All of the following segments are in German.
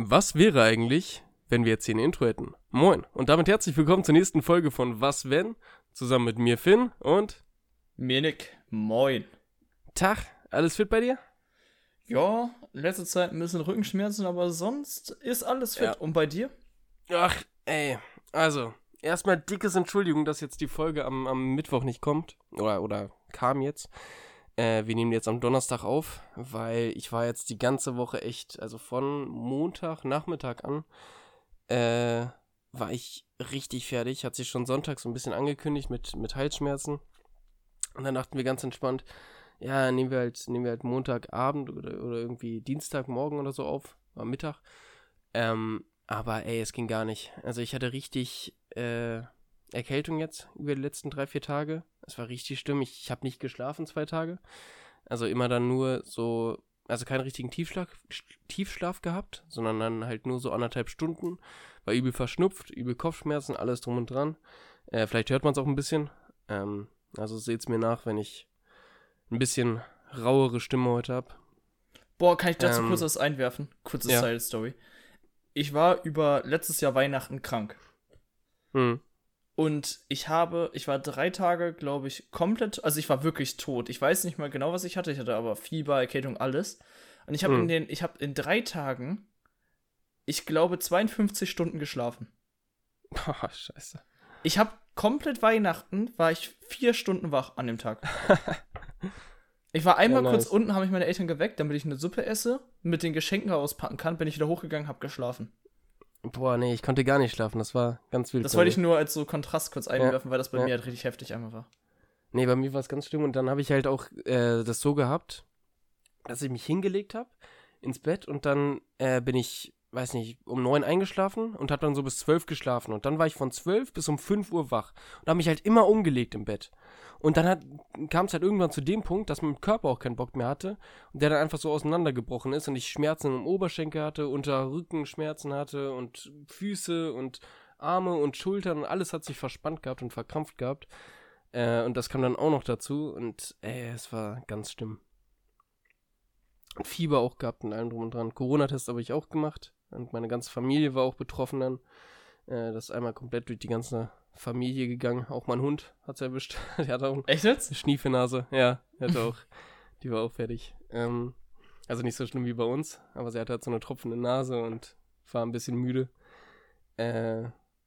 Was wäre eigentlich, wenn wir jetzt hier ein Intro hätten? Moin und damit herzlich willkommen zur nächsten Folge von Was wenn? Zusammen mit mir Finn und Mir Nick. Moin. Tag, alles fit bei dir? Ja, in letzter Zeit ein bisschen Rückenschmerzen, aber sonst ist alles fit. Ja. Und bei dir? Ach, ey, also, erstmal dickes Entschuldigung, dass jetzt die Folge am, am Mittwoch nicht kommt. Oder, oder kam jetzt. Äh, wir nehmen jetzt am Donnerstag auf, weil ich war jetzt die ganze Woche echt, also von Montag, Nachmittag an, äh, war ich richtig fertig. Hat sich schon Sonntag so ein bisschen angekündigt mit, mit Halsschmerzen. Und dann dachten wir ganz entspannt, ja, nehmen wir halt, nehmen wir halt Montagabend oder, oder irgendwie Dienstagmorgen oder so auf, war Mittag. Ähm, aber ey, es ging gar nicht. Also ich hatte richtig äh, Erkältung jetzt über die letzten drei, vier Tage. Es war richtig schlimm. Ich, ich habe nicht geschlafen zwei Tage. Also immer dann nur so, also keinen richtigen Tiefschlaf, Tiefschlaf gehabt, sondern dann halt nur so anderthalb Stunden. War übel verschnupft, übel Kopfschmerzen, alles drum und dran. Äh, vielleicht hört man es auch ein bisschen. Ähm, also seht's mir nach, wenn ich ein bisschen rauere Stimme heute habe. Boah, kann ich dazu Ähm, kurz was einwerfen? Kurze ja. Style-Story. Ich war über letztes Jahr Weihnachten krank. Hm. Und ich habe, ich war drei Tage, glaube ich, komplett, also ich war wirklich tot. Ich weiß nicht mal genau, was ich hatte. Ich hatte aber Fieber, Erkältung, alles. Und ich habe Hm. in den, ich habe in drei Tagen, ich glaube, 52 Stunden geschlafen. Boah, scheiße. Ich habe komplett Weihnachten, war ich vier Stunden wach an dem Tag. Ich war einmal Ja, kurz nice. unten, habe ich meine Eltern geweckt, damit ich eine Suppe esse, mit den Geschenken auspacken kann. Bin ich wieder hochgegangen, habe geschlafen. Boah, nee, ich konnte gar nicht schlafen. Das war ganz wild. Das wollte ich nur als so Kontrast kurz einwerfen, weil das bei ja. mir halt richtig heftig einmal war. Nee, bei mir war es ganz schlimm und dann habe ich halt auch äh, das so gehabt, dass ich mich hingelegt habe ins Bett und dann äh, bin ich, weiß nicht, um neun eingeschlafen und habe dann so bis zwölf geschlafen und dann war ich von zwölf bis um fünf Uhr wach und habe mich halt immer umgelegt im Bett. Und dann kam es halt irgendwann zu dem Punkt, dass mein Körper auch keinen Bock mehr hatte und der dann einfach so auseinandergebrochen ist und ich Schmerzen im Oberschenkel hatte, unter Rückenschmerzen hatte und Füße und Arme und Schultern und alles hat sich verspannt gehabt und verkrampft gehabt. Äh, und das kam dann auch noch dazu und ey, es war ganz schlimm. Fieber auch gehabt und allem drum und dran. Corona-Test habe ich auch gemacht und meine ganze Familie war auch betroffen dann. Äh, das ist einmal komplett durch die ganze Familie gegangen. Auch mein Hund hat es erwischt. Der hat auch Echt jetzt? eine Schniefelnase. Ja, der hatte auch. Die war auch fertig. Ähm, also nicht so schlimm wie bei uns, aber sie hatte halt so eine tropfende Nase und war ein bisschen müde. Äh,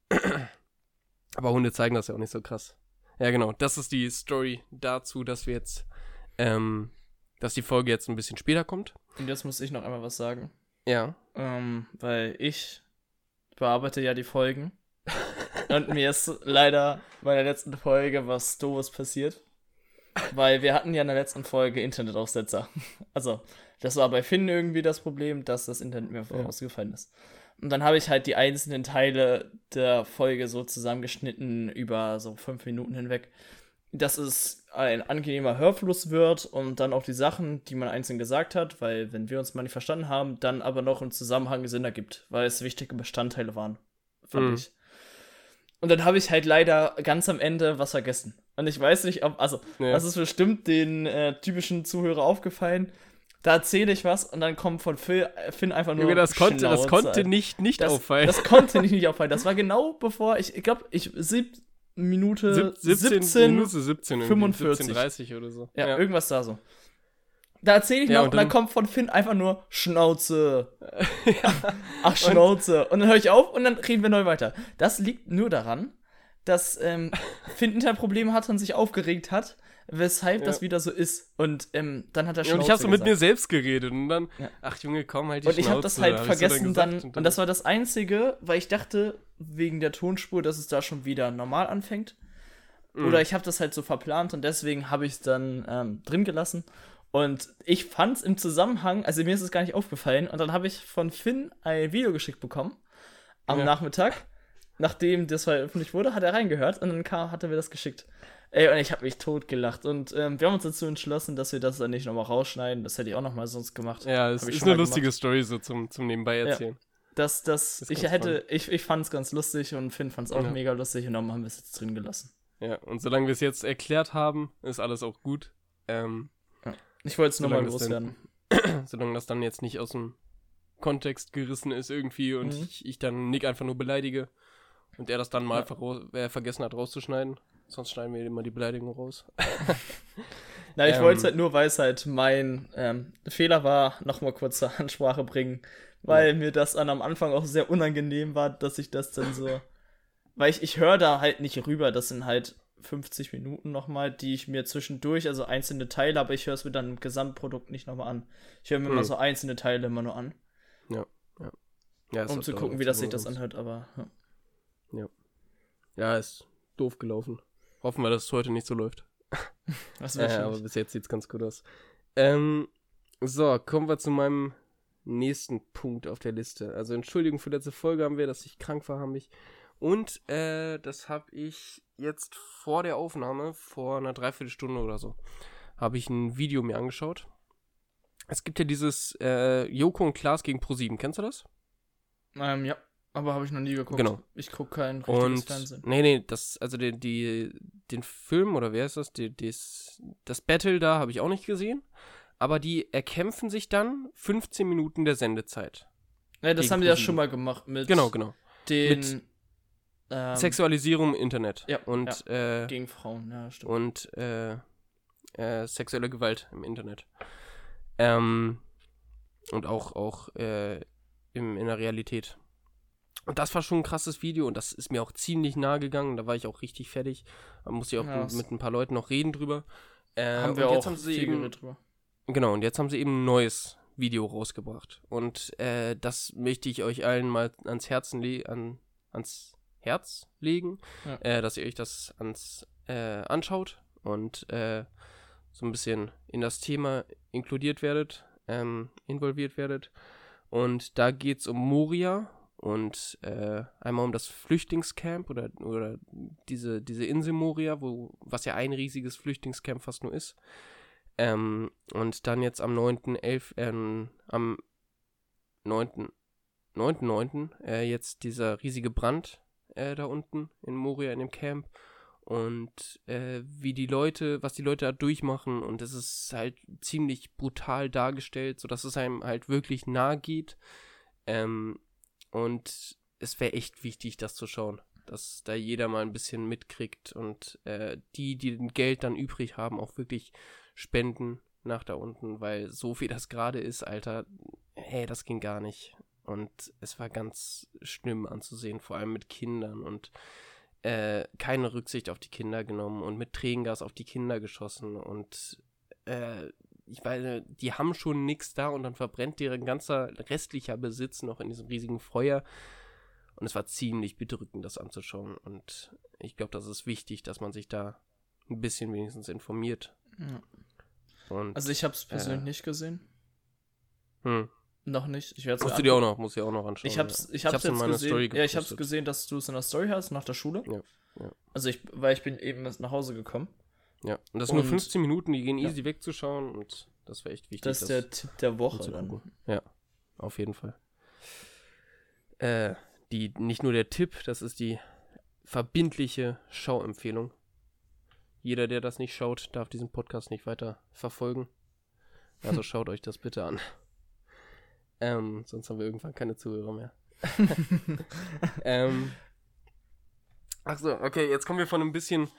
aber Hunde zeigen das ja auch nicht so krass. Ja, genau. Das ist die Story dazu, dass wir jetzt, ähm, dass die Folge jetzt ein bisschen später kommt. Und jetzt muss ich noch einmal was sagen. Ja. Ähm, weil ich bearbeite ja die Folgen. Und mir ist leider bei der letzten Folge was Doofes passiert. Weil wir hatten ja in der letzten Folge Internetaussetzer. Also, das war bei Finn irgendwie das Problem, dass das Internet mir Ja. ausgefallen ist. Und dann habe ich halt die einzelnen Teile der Folge so zusammengeschnitten über so fünf Minuten hinweg, dass es ein angenehmer Hörfluss wird und dann auch die Sachen, die man einzeln gesagt hat, weil wenn wir uns mal nicht verstanden haben, dann aber noch im Zusammenhang Sinn ergibt, weil es wichtige Bestandteile waren, fand Mhm. ich. Und dann habe ich halt leider ganz am Ende was vergessen. Und ich weiß nicht, ob, also, Ja. das ist bestimmt den äh, typischen Zuhörer aufgefallen. Da erzähle ich was und dann kommt von Phil, äh, Finn einfach nur. Junge, das konnte, das konnte nicht, nicht das, auffallen. Das konnte nicht, nicht auffallen. Das war genau bevor ich, ich glaube, ich sieb Minute Sieb- 17, 17, Minute 17 irgendwie, 45. 17, oder so. ja, irgendwas da so. Da erzähle ich Ja, noch und und dann, dann- kommt von Finn einfach nur Schnauze. Ach, Schnauze. Und, dann höre ich auf und dann reden wir neu weiter. Das liegt nur daran, dass ähm, Finn Interprobleme hatte und sich aufgeregt hat, weshalb Ja. das wieder so ist. Und ähm, dann hat er Ja, Schnauze und ich habe so mit mir selbst geredet und dann, Ja. ach Junge, komm halt die Und ich habe das Schnauze, halt so vergessen dann, gesagt. und das war das Einzige, weil ich dachte, wegen der Tonspur, dass es da schon wieder normal anfängt. Mhm. Oder ich habe das halt so verplant und deswegen habe ich es dann ähm, drin gelassen. Und ich fand es im Zusammenhang, also mir ist es gar nicht aufgefallen, und dann habe ich von Finn ein Video geschickt bekommen am Ja. Nachmittag. Nachdem das veröffentlicht wurde, hat er reingehört und dann kam, hat er mir das geschickt. Ey, und ich habe mich tot gelacht. Und ähm, wir haben uns dazu entschlossen, dass wir das dann nicht nochmal rausschneiden. Das hätte ich auch nochmal sonst gemacht. Ja, es ist eine lustige Story so zum, zum Nebenbei erzählen. Das, das, Das ich hätte, ich, ich fand es ganz lustig und Finn fand es auch Ja. mega lustig und darum haben wir es jetzt drin gelassen. Ja, und solange wir es jetzt erklärt haben, ist alles auch gut. Ähm, Ich wollte es nur mal loswerden. solange das dann jetzt nicht aus dem Kontext gerissen ist irgendwie und Mhm. ich, ich dann Nick einfach nur beleidige und er das dann mal Ja. äh, vergessen hat rauszuschneiden. Sonst schneiden wir immer die Beleidigung raus. Na, ich Ähm. wollte es halt nur, weil es halt mein ähm, Fehler war, nochmal kurz zur Ansprache bringen, weil mir das dann am Anfang auch sehr unangenehm war, dass ich das dann so. Weil ich, ich höre da halt nicht rüber, das sind halt 50 Minuten nochmal, die ich mir zwischendurch, also einzelne Teile, aber ich höre es mir dann im Gesamtprodukt nicht nochmal an. Ich höre mir immer Hm. so einzelne Teile immer nur an, Ja, es um hat zu gucken, wie das sich das anhört, aber. Ja. Ja, ist doof gelaufen. Hoffen wir, dass es heute nicht so läuft. Das Ja, ja, aber bis jetzt sieht's ganz gut aus. Ähm, so, kommen wir zu meinem nächsten Punkt auf der Liste. Also Entschuldigung für letzte Folge haben wir, dass ich krank war, haben ich. Und äh, das habe ich jetzt vor der Aufnahme, vor einer Dreiviertelstunde oder so, habe ich ein Video mir angeschaut. Es gibt ja dieses äh, Joko und Klaas gegen Pro7, kennst du das? Ähm, ja, aber habe ich noch nie geguckt. Genau. Ich gucke kein richtiges Und Fernsehen. nee, nee, das, also die, die, den Film, oder wer ist das? Die, das, das Battle da habe ich auch nicht gesehen. Aber die erkämpfen sich dann 15 Minuten der Sendezeit. Ja, das haben die ja schon mal gemacht mit Genau, genau. den Mit ähm, Sexualisierung im Internet. ja, Und, äh, gegen Frauen, ja, stimmt. und äh, äh, sexuelle Gewalt im Internet. Ähm, und auch, auch äh, im, in der Realität. Und das war schon ein krasses Video und das ist mir auch ziemlich nahe gegangen. Da war ich auch richtig fertig. Da musste ich auch Ja, mit, ein paar Leuten noch reden drüber. Äh, haben wir und jetzt auch haben sie viel eben, drüber. Genau, und jetzt haben sie eben ein neues Video rausgebracht. Und äh, das möchte ich euch allen mal ans Herzen le an, ans Herz legen, Ja. äh, dass ihr euch das ans äh, anschaut und äh, so ein bisschen in das Thema inkludiert werdet, ähm, involviert werdet. Und da geht es um Moria und äh, einmal um das Flüchtlingscamp oder, oder diese, diese Insel Moria, wo, was ja ein riesiges Flüchtlingscamp fast nur ist. Ähm, und dann jetzt am 9.11., ähm, am 9. 9.9. Äh, jetzt dieser riesige Brand äh, da unten in Moria in dem Camp und äh, wie die Leute, was die Leute da durchmachen und es ist halt ziemlich brutal dargestellt, sodass es einem halt wirklich nahe geht. Ähm, und es wäre echt wichtig, das zu schauen, dass da jeder mal ein bisschen mitkriegt und äh, die, die Geld dann übrig haben, auch wirklich spenden nach da unten, weil so wie das gerade ist, Alter, hey, das ging gar nicht. Und es war ganz schlimm anzusehen, vor allem mit Kindern und äh, keine Rücksicht auf die Kinder genommen und mit Tränengas auf die Kinder geschossen und äh, ich weiß, die haben schon nichts da und dann verbrennt deren ganzer restlicher Besitz noch in diesem riesigen Feuer. Und es war ziemlich bedrückend, das anzuschauen. Und ich glaube, das ist wichtig, dass man sich da ein bisschen wenigstens informiert. Ja. Und, Also ich habe es persönlich äh, nicht gesehen. hm. Noch nicht. Ich werde Musst du dir auch noch, du dir auch noch anschauen. Ich hab's, ja. ich hab's, jetzt gesehen. Story ja, ich hab's gesehen, dass du es in der Story hast nach der Schule. Ja, ja. Also ich, weil ich bin eben erst nach Hause gekommen. Ja, und das sind nur Und- 15 Minuten, die gehen Ja. easy wegzuschauen und das wäre echt wichtig. Das ist der Tipp der Woche dann. Ja, auf jeden Fall. Äh, die, nicht nur der Tipp, das ist die verbindliche Schauempfehlung. Jeder, der das nicht schaut, darf diesen Podcast nicht weiter verfolgen. Also schaut euch das bitte an. Ähm, sonst haben wir irgendwann keine Zuhörer mehr. ähm, ach so, okay, jetzt kommen wir von einem bisschen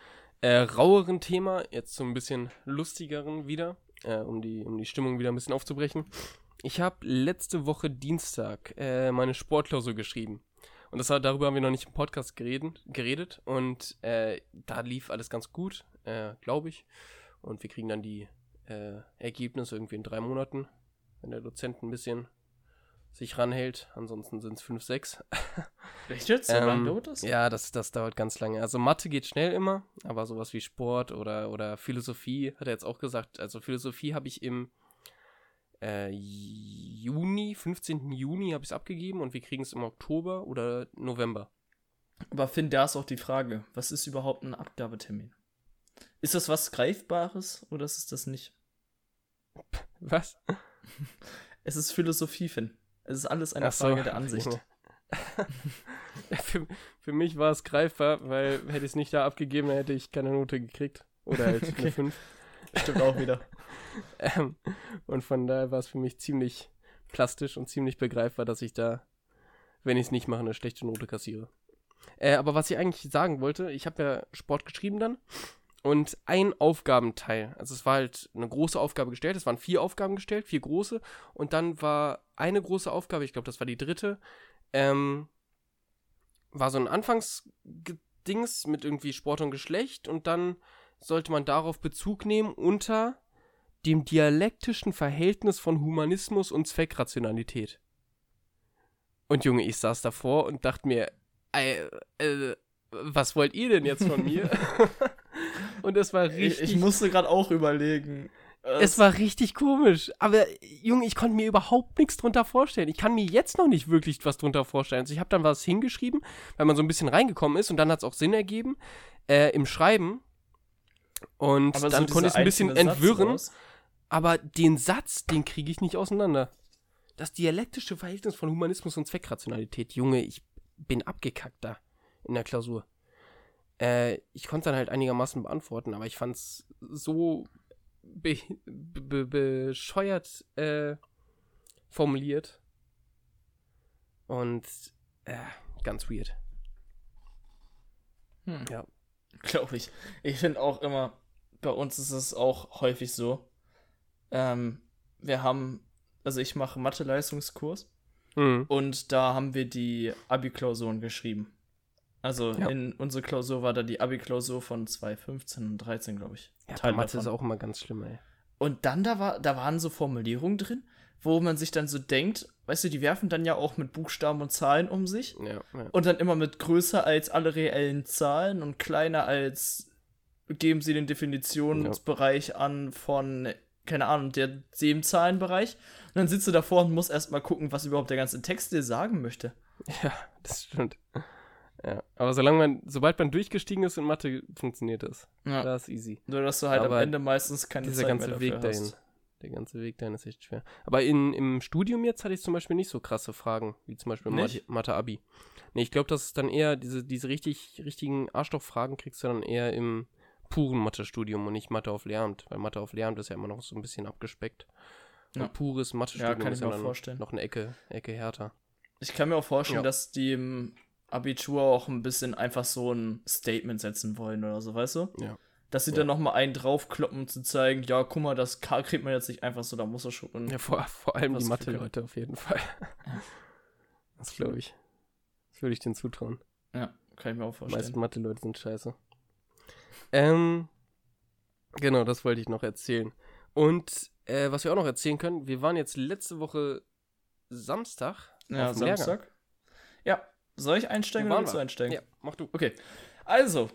äh, raueren Thema jetzt zu ein bisschen lustigeren wieder, äh, um, die, um die Stimmung wieder ein bisschen aufzubrechen. Ich habe letzte Woche Dienstag äh, meine Sportklausur geschrieben. Und das darüber haben wir noch nicht im Podcast geredet, geredet. Und äh, da lief alles ganz gut, äh, glaube ich. Und wir kriegen dann die äh, Ergebnisse irgendwie in drei Monaten, wenn der Dozent ein bisschen sich ranhält. Ansonsten sind es fünf, sechs. Echt jetzt? So Ähm, lange dauert das? Ja, das, das dauert ganz lange. Also Mathe geht schnell immer, aber sowas wie Sport oder, oder Philosophie, hat er jetzt auch gesagt. Also Philosophie habe ich im äh, Juni, 15. Juni habe ich es abgegeben und wir kriegen es im Oktober oder November. Aber Finn, da ist auch die Frage, was ist überhaupt ein Abgabetermin? Ist das was Greifbares oder ist es das nicht? Was? Es ist Philosophie, Finn. Es ist alles eine so, Frage der Ansicht. Für, für mich war es greifbar, weil hätte ich es nicht da abgegeben, dann hätte ich keine Note gekriegt. Oder halt Okay. eine 5. Stimmt auch wieder. Ähm, und von daher war es für mich ziemlich plastisch und ziemlich begreifbar, dass ich da, wenn ich es nicht mache, eine schlechte Note kassiere. Äh, aber was ich eigentlich sagen wollte, ich habe ja Sport geschrieben dann und ein Aufgabenteil, also es war halt eine große Aufgabe gestellt, es waren vier Aufgaben gestellt, vier große und dann war eine große Aufgabe, ich glaube, das war die dritte, ähm, war so ein Anfangsdings mit irgendwie Sport und Geschlecht und dann sollte man darauf Bezug nehmen unter dem dialektischen Verhältnis von Humanismus und Zweckrationalität. Und Junge, ich saß davor und dachte mir, äh, äh, was wollt ihr denn jetzt von mir? und es war richtig. Ich, ich musste gerade auch überlegen. Es war richtig komisch. Aber, Junge, ich konnte mir überhaupt nichts drunter vorstellen. Ich kann mir jetzt noch nicht wirklich was drunter vorstellen. Also, ich habe dann was hingeschrieben, weil man so ein bisschen reingekommen ist und dann hat es auch Sinn ergeben äh, im Schreiben. Und aber dann so konnte ich es ein bisschen entwirren. Aber den Satz, den kriege ich nicht auseinander. Das dialektische Verhältnis von Humanismus und Zweckrationalität. Junge, ich bin abgekackt da in der Klausur. Äh, ich konnte dann halt einigermaßen beantworten, aber ich fand es so be be bescheuert äh, formuliert. Und äh, ganz weird. Hm. Ja. Glaube ich. Ich finde auch immer, bei uns ist es auch häufig so. Ähm, wir haben, also ich mache Mathe-Leistungskurs mhm. und da haben wir die Abi-Klausuren geschrieben. Also ja. in unsere Klausur war da die Abi-Klausur von 2015 und 13, glaube ich. Ja, Teil Mathe davon. ist auch immer ganz schlimm, ey. Und dann da war, da waren so Formulierungen drin, wo man sich dann so denkt, weißt du, die werfen dann ja auch mit Buchstaben und Zahlen um sich. Ja, ja. Und dann immer mit größer als alle reellen Zahlen und kleiner als geben sie den Definitionsbereich ja. an von, keine Ahnung, der dem Zahlenbereich. Und dann sitzt du davor und musst erstmal gucken, was überhaupt der ganze Text dir sagen möchte. Ja, das stimmt. Ja, aber solange man, sobald man durchgestiegen ist in Mathe, funktioniert das. Ja. Das ist easy. Nur, dass du halt aber am Ende meistens keine dieser Zeit ganze mehr Weg dahin, hast. Der ganze Weg dahin ist echt schwer. Aber in, im Studium jetzt hatte ich zum Beispiel nicht so krasse Fragen, wie zum Beispiel Mathe-Abi. Nee, ich glaube, das ist dann eher, diese, diese richtig, richtigen Arschlochfragen kriegst du dann eher im puren Mathe-Studium und nicht Mathe auf Lehramt, weil Mathe auf Lehramt ist ja immer noch so ein bisschen abgespeckt. Ja. Und pures Mathe-Studium ja, ist ja dann vorstellen. noch eine Ecke, Ecke härter. Ich kann mir auch vorstellen, ja. dass die im Abitur auch ein bisschen einfach so ein Statement setzen wollen oder so, weißt du? Ja. Dass sie ja. dann nochmal einen draufkloppen, um zu zeigen, ja, guck mal, das K kriegt man jetzt nicht einfach so, da muss er schon. Ja, vor, vor allem die Mathe-Leute auf jeden Fall. Ja. Das glaube ich. Das würde ich denen zutrauen. Ja, kann ich mir auch vorstellen. Die meisten Mathe-Leute sind scheiße. Ähm, genau, das wollte ich noch erzählen. Und äh, was wir auch noch erzählen können, wir waren jetzt letzte Woche Samstag. Ja, Samstag. Lehrgang. Ja, soll ich einsteigen oder willst du einsteigen? Ja, mach du. Okay. Also,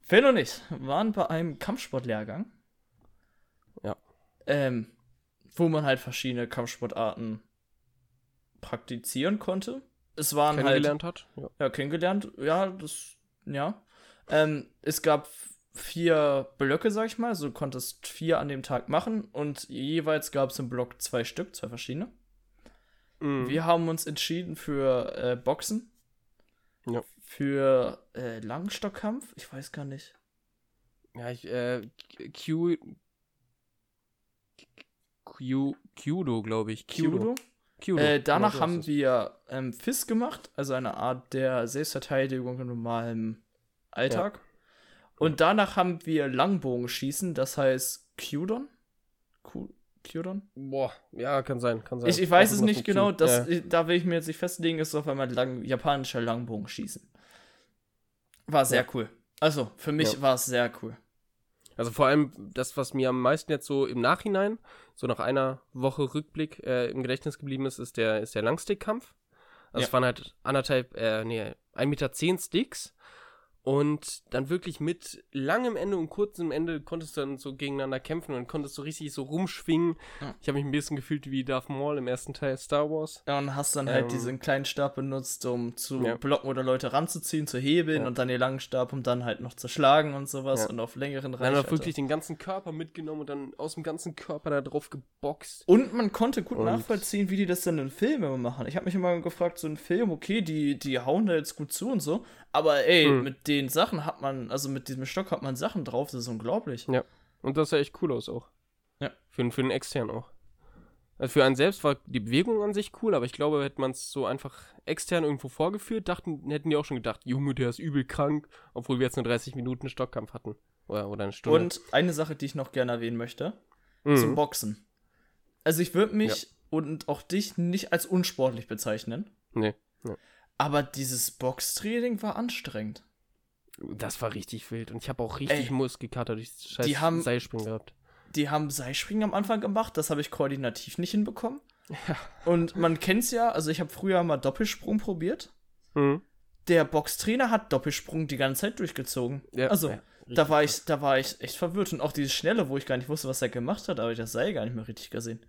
Phil und ich waren bei einem Kampfsportlehrgang. Ja. Ähm, wo man halt verschiedene Kampfsportarten praktizieren konnte. Es waren kennengelernt halt. Hat. Ja. ja, kennengelernt. Ja, das. Ja. Ähm, es gab vier Blöcke, sag ich mal. Also du konntest vier an dem Tag machen und jeweils gab es im Block zwei Stück, zwei verschiedene. Mhm. Wir haben uns entschieden für äh, Boxen. Ja. Für äh, Langstockkampf? Ich weiß gar nicht. Ja, ich, äh, Q. Q. Kudo, glaube ich. Kudo? Kudo. Äh, danach genau, haben wir ähm, FIS gemacht, also eine Art der Selbstverteidigung in normalem Alltag. Ja. Und danach haben wir Langbogenschießen, das heißt Kudon. Kyodon? Boah, ja, kann sein, kann sein. Ich, ich weiß es nicht genau, das, ja. da will ich mir jetzt nicht festlegen, ist auf einmal lang, japanischer Langbogenschießen. War sehr ja. cool. Also, für mich ja. war es sehr cool. Also vor allem das, was mir am meisten jetzt so im Nachhinein, so nach einer Woche Rückblick äh, im Gedächtnis geblieben ist, ist der, ist der Langstick-Kampf. Also es waren halt anderthalb, äh, nee, 1,10 Meter zehn Sticks und dann wirklich mit langem Ende und kurzem Ende konntest du dann so gegeneinander kämpfen und konntest so richtig so rumschwingen. Ja. Ich habe mich ein bisschen gefühlt wie Darth Maul im ersten Teil Star Wars. Ja, und hast dann halt ähm, halt diesen kleinen Stab benutzt, um zu ja. blocken oder Leute ranzuziehen, zu hebeln ja. und dann den langen Stab, um dann halt noch zu schlagen und sowas und auf längeren Reichweite. Dann hat wirklich den ganzen Körper mitgenommen und dann aus dem ganzen Körper da drauf geboxt. Und man konnte gut und nachvollziehen, wie die das dann in Filmen machen. Ich habe mich immer gefragt, so ein Film, okay, die, die hauen da jetzt gut zu und so, aber ey, hm. mit den Sachen hat man, also mit diesem Stock hat man Sachen drauf, das ist unglaublich. Ja. Und das sah echt cool aus auch. Ja. Für, für den extern auch. Also für einen selbst war die Bewegung an sich cool, aber ich glaube, hätte man es so einfach extern irgendwo vorgeführt, dachten, hätten die auch schon gedacht, Junge, der ist übel krank, obwohl wir jetzt nur 30 Minuten Stockkampf hatten. Oder, oder eine Stunde. Und eine Sache, die ich noch gerne erwähnen möchte, Mhm. zum Boxen. Also ich würde mich und auch dich nicht als unsportlich bezeichnen, Nee. Aber dieses Boxtraining war anstrengend. Das war richtig wild. Und ich habe auch richtig Ey, Muskelkater durch das scheiß die haben- Seilspringen gehabt. Die haben Seilspringen am Anfang gemacht, das habe ich koordinativ nicht hinbekommen. Und man kennt's ja, also ich habe früher mal Doppelsprung probiert. Mhm. Der Boxtrainer hat Doppelsprung die ganze Zeit durchgezogen. Ja, also, ja, da war ich, da war ich echt verwirrt. Und auch dieses Schnelle, wo ich gar nicht wusste, was er gemacht hat, aber ich das Seil gar nicht mehr richtig gesehen.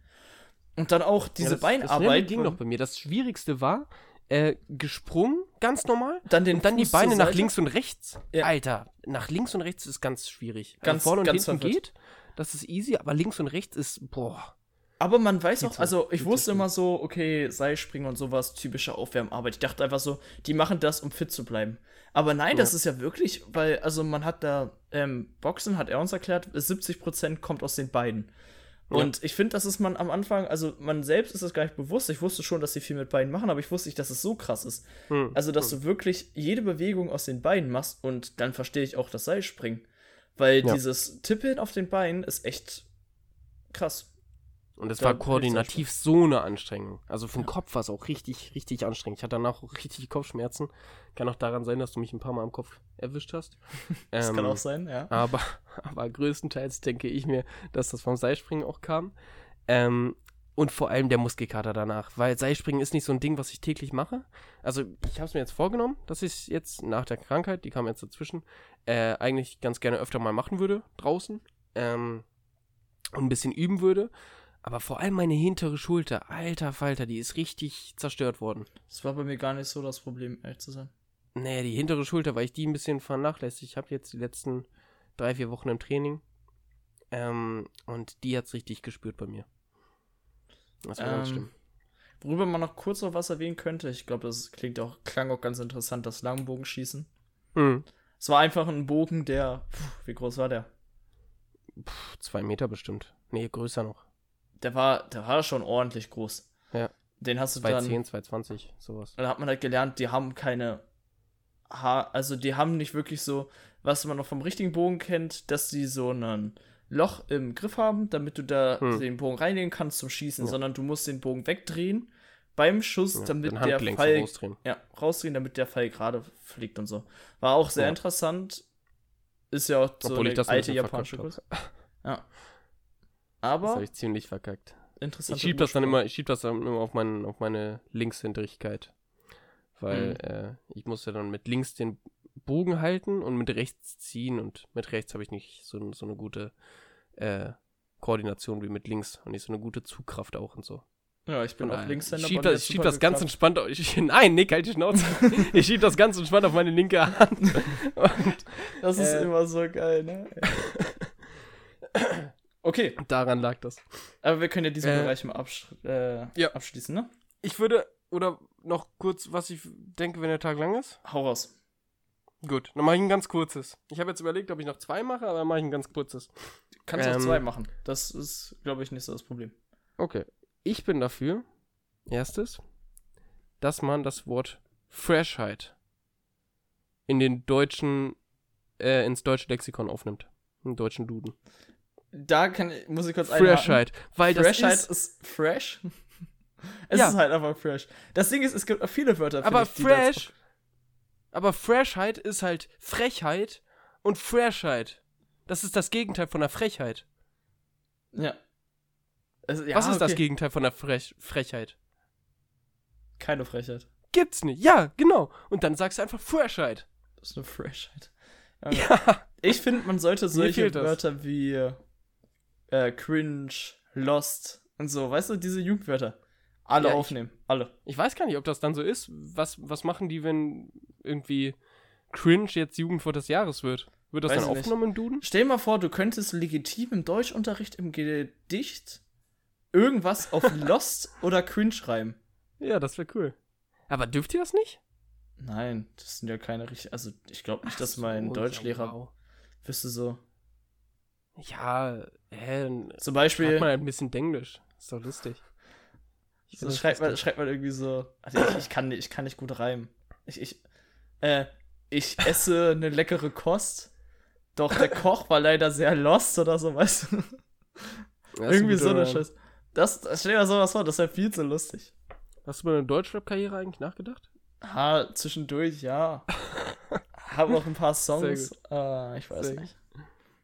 Und dann auch diese ja, das, Das Beinarbeit. Schnelle ging noch bei mir. Das Schwierigste war, äh, gesprungen, ganz normal. dann den Und dann die Fuß Beine nach links und rechts. Ja. Alter, nach links und rechts ist ganz schwierig. Ganz- also vorne und ganz hinten verwirrt. geht. Das ist easy, aber links und rechts ist, boah. Aber man weiß auch, also ich wusste immer so, okay, Seilspringen und sowas, typische Aufwärmarbeit. Ich dachte einfach so, die machen das, um fit zu bleiben. Aber nein, das Ja. ist ja wirklich, weil, also man hat da, ähm, Boxen hat er uns erklärt, 70% kommt aus den Beinen. Ja. Und ich finde, das ist man am Anfang, also man selbst ist das gar nicht bewusst. Ich wusste schon, dass sie viel mit Beinen machen, aber ich wusste nicht, dass es so krass ist. Hm. Also, dass du wirklich jede Bewegung aus den Beinen machst und dann verstehe ich auch das Seilspringen. Weil Ja. dieses Tippeln auf den Beinen ist echt krass. Und es war koordinativ so eine Anstrengung. Also vom Kopf war es auch richtig, richtig anstrengend. Ich hatte danach auch richtig Kopfschmerzen. Kann auch daran sein, dass du mich ein paar Mal am Kopf erwischt hast. Das kann Ähm, auch sein, ja. Aber, aber größtenteils denke ich mir, dass das vom Seilspringen auch kam. Ähm, und vor allem der Muskelkater danach. Weil Seilspringen ist nicht so ein Ding, was ich täglich mache. Also ich habe es mir jetzt vorgenommen, dass ich es jetzt nach der Krankheit, die kam jetzt dazwischen, äh, eigentlich ganz gerne öfter mal machen würde draußen. Ähm, und ein bisschen üben würde. Aber vor allem meine hintere Schulter, alter Falter, die ist richtig zerstört worden. Das war bei mir gar nicht so das Problem, ehrlich zu sein. Nee, die hintere Schulter, weil ich die ein bisschen vernachlässigt. Ich habe jetzt die letzten drei, vier Wochen im Training. Ähm, und die hat's richtig gespürt bei mir. Das war ganz Ähm, schlimm. Worüber man noch kurz noch was erwähnen könnte, ich glaube, das klingt auch, klang auch ganz interessant, das Langbogenschießen. Hm. Es war einfach ein Bogen, der, puh, wie groß war der? Puh, zwei Meter bestimmt. Nee, größer noch. Der war, der war schon ordentlich groß. Ja. Den hast du dann, 210, 220, sowas. dann hat man halt gelernt, die haben keine ha also die haben nicht wirklich so, was man noch vom richtigen Bogen kennt, dass die so ein Loch im Griff haben, damit du da Hm. den Bogen reinlegen kannst zum Schießen, Ja. sondern du musst den Bogen wegdrehen beim Schuss, Ja, damit der so Pfeil rausdrehen. ja, rausdrehen, damit der Pfeil gerade fliegt und so. War auch sehr Ja. interessant. Ist ja auch so Obwohl ich eine alte japanische Kunst. Ja. Das Aber habe ich ziemlich verkackt. interessant. Ich schieb das dann immer, ich schieb das dann immer auf, meinen, auf meine Linkshinterigkeit. Weil Mhm. äh, ich musste dann mit links den Bogen halten und mit rechts ziehen und mit rechts habe ich nicht so, so eine gute äh, Koordination wie mit links und nicht so eine gute Zugkraft auch und so. Ja, ich bin Von auch Linkshänder. Ich schieb das, ich schieb das ganz entspannt. auf- Ich, nein, Nick, halt die Schnauze. ich schieb das ganz entspannt auf meine linke Hand. Und Das ist äh, immer so geil, ne? Okay, daran lag das. aber wir können ja diesen Äh, Bereich mal absch äh, ja. abschließen, ne? Ich würde, oder noch kurz, was ich denke, wenn der Tag lang ist. Hau raus. Gut, dann mache ich ein ganz kurzes. Ich habe jetzt überlegt, ob ich noch zwei mache, aber dann mache ich ein ganz kurzes. Kannst auch Ähm, zwei machen. Das ist, glaube ich, nicht so das Problem. Okay. Ich bin dafür, erstes, dass man das Wort Freshheit in den deutschen, äh, ins deutsche Lexikon aufnimmt. Im deutschen Duden. Da kann, muss ich kurz. Freshheit. Weil Freshheit das ist, ist fresh. es Ja. ist halt einfach fresh. Das Ding ist, es gibt auch viele Wörter. aber ich, fresh, aber Freshheit ist halt Frechheit und Freshheit. Das ist das Gegenteil von der Frechheit. Ja. Also, ja Was ist das okay. Gegenteil von der Frech Frechheit? Keine Frechheit. Gibt's nicht. Ja, genau. Und dann sagst du einfach Freshheit. Das ist eine Freshheit. Ja. Ja. Ich finde, man sollte solche das. Wörter wie äh, cringe, lost und so, weißt du, diese Jugendwörter. Alle Ja, ich- aufnehmen. Alle. Ich weiß gar nicht, ob das dann so ist. Was, was machen die, wenn irgendwie Cringe jetzt Jugendwort des Jahres wird? Wird das Weiß dann ich nicht. aufgenommen im Duden? Stell dir mal vor, du könntest legitim im Deutschunterricht im Gedicht irgendwas auf lost oder cringe schreiben. Ja, das wäre cool. Aber dürft ihr das nicht? Nein, das sind ja keine richtig. Also, ich glaube nicht, dass Ach so, mein ja, Deutschlehrer wow. wüsste so. Ja, hä, dann Zum hat Beispiel. man halt ein bisschen Denglisch. Ist doch lustig. So, schreibt, man, schreibt man irgendwie so. Also ich, ich, kann nicht, ich kann nicht gut reimen. Ich, ich, äh, ich esse eine leckere Kost, doch der Koch war leider sehr lost oder so, weißt du? irgendwie so eine Scheiße. Das, stell dir mal sowas vor, das wäre viel zu lustig. Hast du über eine Deutschrap-Karriere eigentlich nachgedacht? Ha, zwischendurch, ja. Habe auch ein paar Songs. Äh, ich weiß nicht.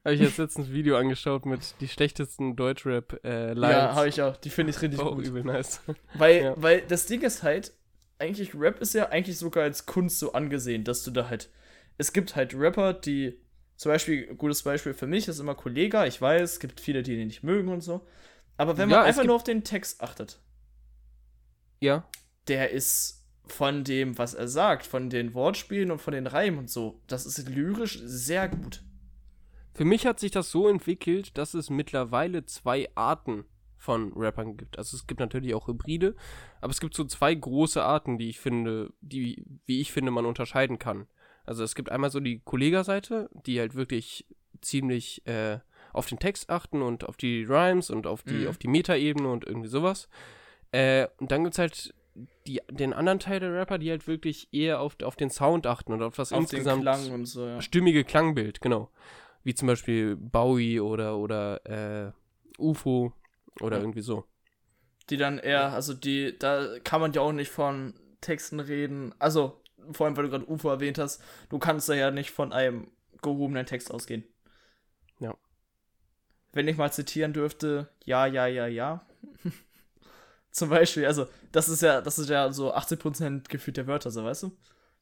Habe ich jetzt letztens ein Video angeschaut mit die schlechtesten Deutschrap-Lines. Äh, ja, habe ich auch. Die finde ich richtig auch gut. übel nice. Weil, ja. weil das Ding ist halt, eigentlich Rap ist ja eigentlich sogar als Kunst so angesehen, dass du da halt. Es gibt halt Rapper, die. Zum Beispiel, gutes Beispiel für mich ist immer Kollega. Ich weiß, es gibt viele, die den nicht mögen und so. Aber wenn man ja, einfach nur auf den Text achtet. Ja. Der ist von dem, was er sagt, von den Wortspielen und von den Reimen und so, das ist lyrisch sehr gut. Für mich hat sich das so entwickelt, dass es mittlerweile zwei Arten von Rappern gibt. Also es gibt natürlich auch Hybride, aber es gibt so zwei große Arten, die ich finde, die, wie ich finde, man unterscheiden kann. Also es gibt einmal so die Kollegerseite, die halt wirklich ziemlich äh, auf den Text achten und auf die Rhymes und auf die, mhm. auf die Metaebene und irgendwie sowas. Äh, und dann gibt es halt die, den anderen Teil der Rapper, die halt wirklich eher auf, auf den Sound achten und auf das auf insgesamt Klang so, ja. stimmige Klangbild, genau. Wie zum Beispiel Bowie oder, oder äh, UFO oder ja. irgendwie so. Die dann eher, also die, da kann man ja auch nicht von Texten reden. Also, vor allem, weil du gerade UFO erwähnt hast, du kannst da ja nicht von einem gehobenen Text ausgehen. Ja. Wenn ich mal zitieren dürfte, ja, ja, ja, ja. Zum Beispiel, also, das ist ja, das ist ja so 80% gefühlt der Wörter, so weißt du?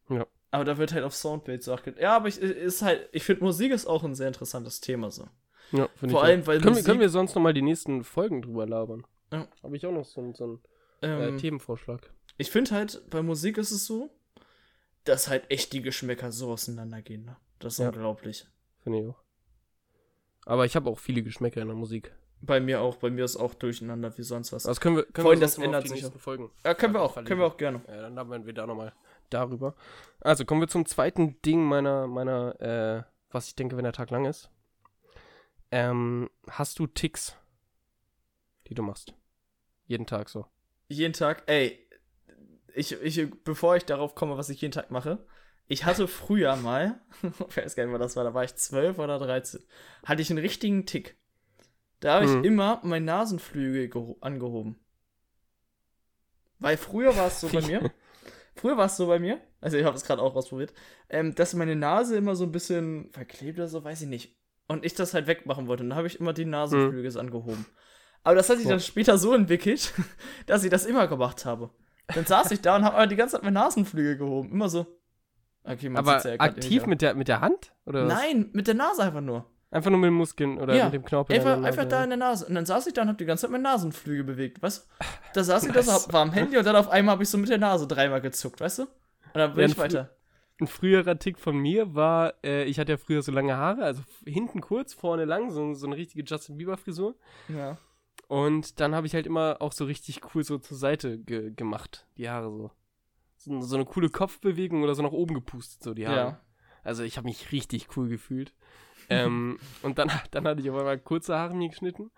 Ja. Aber da wird halt auf Soundbild so achtet. Ja, aber ich, ist halt, ich finde Musik ist auch ein sehr interessantes Thema so. Ja, finde ich. Vor allem, weil können, Musik, wir, können wir sonst noch mal die nächsten Folgen drüber labern? Ja. Habe ich auch noch so, so einen äh, ähm, äh, Themenvorschlag. Ich finde halt, bei Musik ist es so, dass halt echt die Geschmäcker so auseinandergehen. Ne? Das ist ja. unglaublich. Finde ich auch. Aber ich habe auch viele Geschmäcker in der Musik. Bei mir auch, bei mir ist auch durcheinander wie sonst was. Das können wir, können Vorhin, wir das ändert sich. Folgen. Ja, können wir auch, können wir auch gerne. Ja, dann haben wir da nochmal darüber. Also kommen wir zum zweiten Ding meiner, meiner, äh, was ich denke, wenn der Tag lang ist. Ähm, hast du Ticks, die du machst? Jeden Tag so. Jeden Tag, ey, ich, ich, bevor ich darauf komme, was ich jeden Tag mache, ich hatte früher mal, ich weiß gar nicht mehr, das war, da war ich 12 oder 13, hatte ich einen richtigen Tick. Da habe ich hm. immer mein Nasenflügel angehoben. Weil früher war es so bei mir, früher war es so bei mir, also ich habe es gerade auch ausprobiert, ähm, dass meine Nase immer so ein bisschen verklebt oder so, weiß ich nicht. Und ich das halt wegmachen wollte. Und dann habe ich immer die Nasenflügel hm. angehoben. Aber das hat sich dann später so entwickelt, dass ich das immer gemacht habe. Dann saß ich da und habe die ganze Zeit meine Nasenflügel gehoben. Immer so. Okay, man Aber ja aktiv mit der, mit der Hand? Oder Nein, mit der Nase einfach nur. Einfach nur mit den Muskeln oder ja, mit dem Knorpel. Einfach, einfach da in der Nase. Und dann saß ich da und hab die ganze Zeit meine Nasenflügel bewegt, weißt du? Da saß ich da so, war am Handy und dann auf einmal habe ich so mit der Nase dreimal gezuckt, weißt du? Und dann bin ja, ich weiter. Ein früherer Tick von mir war, äh, ich hatte ja früher so lange Haare, also hinten kurz, vorne lang, so, so eine richtige Justin Bieber-Frisur. Ja. Und dann habe ich halt immer auch so richtig cool so zur Seite ge gemacht, die Haare so. so. so. eine coole Kopfbewegung oder so nach oben gepustet, so die Haare. Ja. Also ich habe mich richtig cool gefühlt ähm, und dann, dann hatte ich auf einmal kurze Haare mir geschnitten.